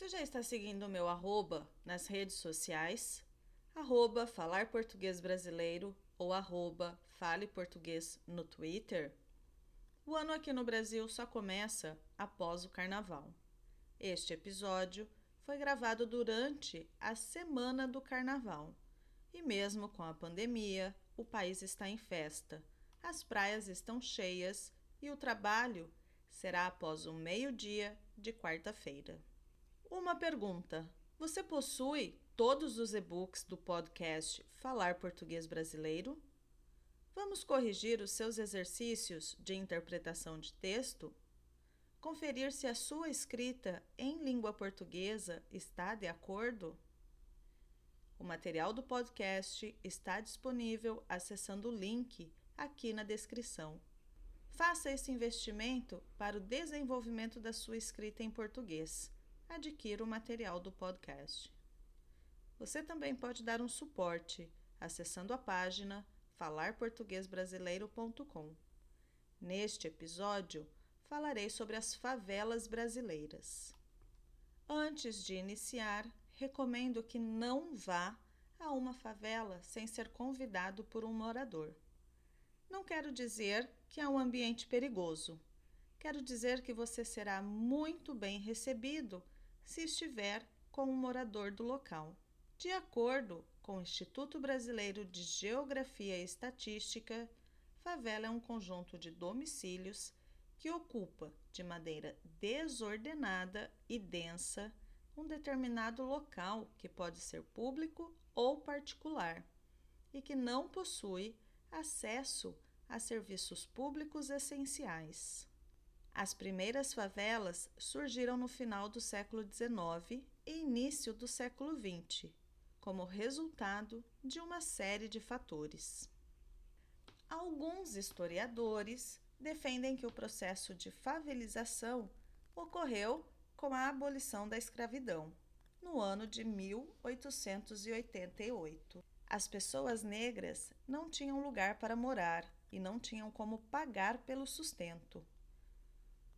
Você já está seguindo o meu arroba nas redes sociais? Arroba Falar Português Brasileiro ou arroba Fale Português no Twitter? O ano aqui no Brasil só começa após o carnaval. Este episódio foi gravado durante a semana do carnaval. E mesmo com a pandemia, o país está em festa, as praias estão cheias e o trabalho será após o meio-dia de quarta-feira. Uma pergunta: você possui todos os e-books do podcast Falar Português Brasileiro? Vamos corrigir os seus exercícios de interpretação de texto? Conferir se a sua escrita em língua portuguesa está de acordo? O material do podcast está disponível acessando o link aqui na descrição. Faça esse investimento para o desenvolvimento da sua escrita em português. Adquira o material do podcast. Você também pode dar um suporte acessando a página falarportuguesbrasileiro.com. Neste episódio, falarei sobre as favelas brasileiras. Antes de iniciar, recomendo que não vá a uma favela sem ser convidado por um morador. Não quero dizer que é um ambiente perigoso. Quero dizer que você será muito bem recebido se estiver com um morador do local. De acordo com o Instituto Brasileiro de Geografia e Estatística, favela é um conjunto de domicílios que ocupa de maneira desordenada e densa um determinado local que pode ser público ou particular e que não possui acesso a serviços públicos essenciais. As primeiras favelas surgiram no final do século XIX e início do século XX, como resultado de uma série de fatores. Alguns historiadores defendem que o processo de favelização ocorreu com a abolição da escravidão, no ano de 1888. As pessoas negras não tinham lugar para morar e não tinham como pagar pelo sustento.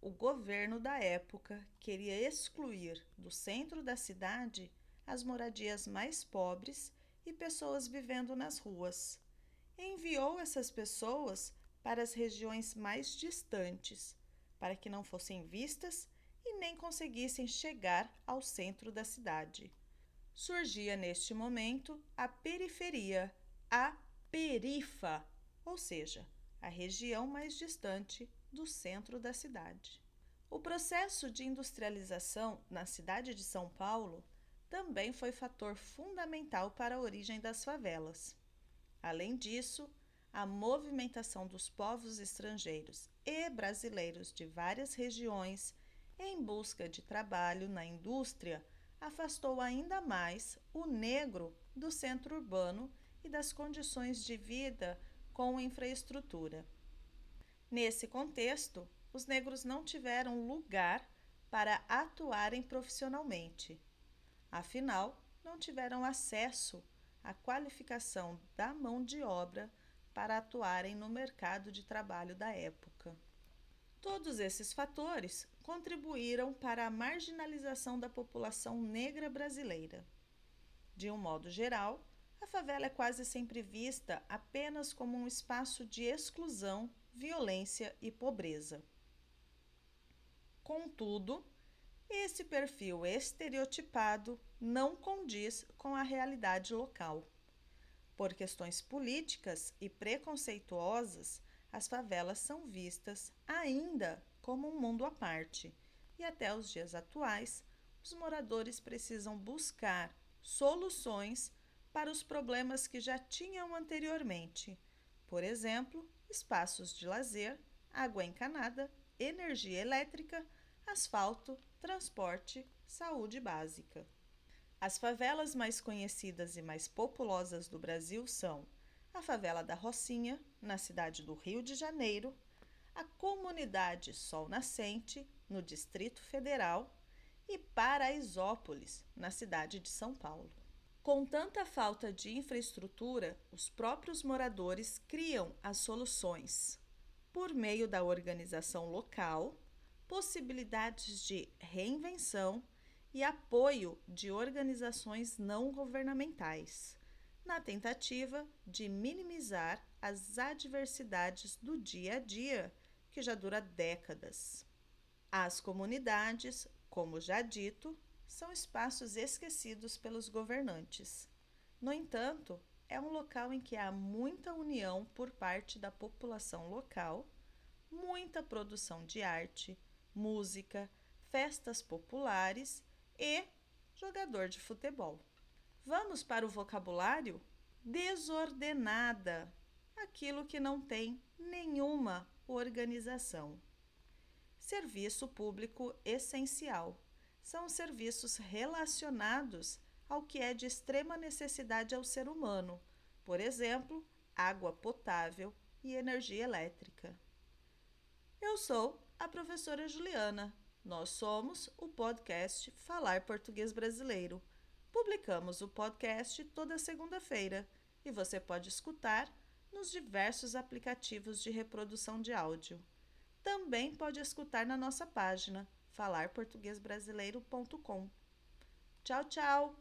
O governo da época queria excluir do centro da cidade as moradias mais pobres e pessoas vivendo nas ruas. Enviou essas pessoas para as regiões mais distantes, para que não fossem vistas e nem conseguissem chegar ao centro da cidade. Surgia neste momento a periferia, a perifa, ou seja, a região mais distante do centro da cidade. O processo de industrialização na cidade de São Paulo também foi fator fundamental para a origem das favelas. Além disso, a movimentação dos povos estrangeiros e brasileiros de várias regiões em busca de trabalho na indústria, afastou ainda mais o negro do centro urbano e das condições de vida com infraestrutura. Nesse contexto, os negros não tiveram lugar para atuarem profissionalmente. Afinal, não tiveram acesso à qualificação da mão de obra para atuarem no mercado de trabalho da época. Todos esses fatores contribuíram para a marginalização da população negra brasileira. De um modo geral, a favela é quase sempre vista apenas como um espaço de exclusão, violência e pobreza. Contudo, esse perfil estereotipado não condiz com a realidade local. Por questões políticas e preconceituosas, as favelas são vistas ainda como um mundo à parte, e até os dias atuais, os moradores precisam buscar soluções para os problemas que já tinham anteriormente, por exemplo, espaços de lazer, água encanada, energia elétrica, asfalto, transporte, saúde básica. As favelas mais conhecidas e mais populosas do Brasil são a favela da Rocinha, na cidade do Rio de Janeiro, a comunidade Sol Nascente, no Distrito Federal, e Paraisópolis, na cidade de São Paulo. Com tanta falta de infraestrutura, os próprios moradores criam as soluções por meio da organização local, possibilidades de reinvenção e apoio de organizações não governamentais, na tentativa de minimizar as adversidades do dia a dia, que já dura décadas. As comunidades, como já dito, são espaços esquecidos pelos governantes. No entanto, é um local em que há muita união por parte da população local, muita produção de arte, música, festas populares e jogador de futebol. Vamos para o vocabulário? Desordenada aquilo que não tem nenhuma organização. Serviço público essencial são serviços relacionados ao que é de extrema necessidade ao ser humano, por exemplo, água potável e energia elétrica. Eu sou a professora Juliana. Nós somos o podcast Falar Português Brasileiro. Publicamos o podcast toda segunda-feira e você pode escutar nos diversos aplicativos de reprodução de áudio. Também pode escutar na nossa página falarportuguesbrasileiro.com. Tchau, tchau!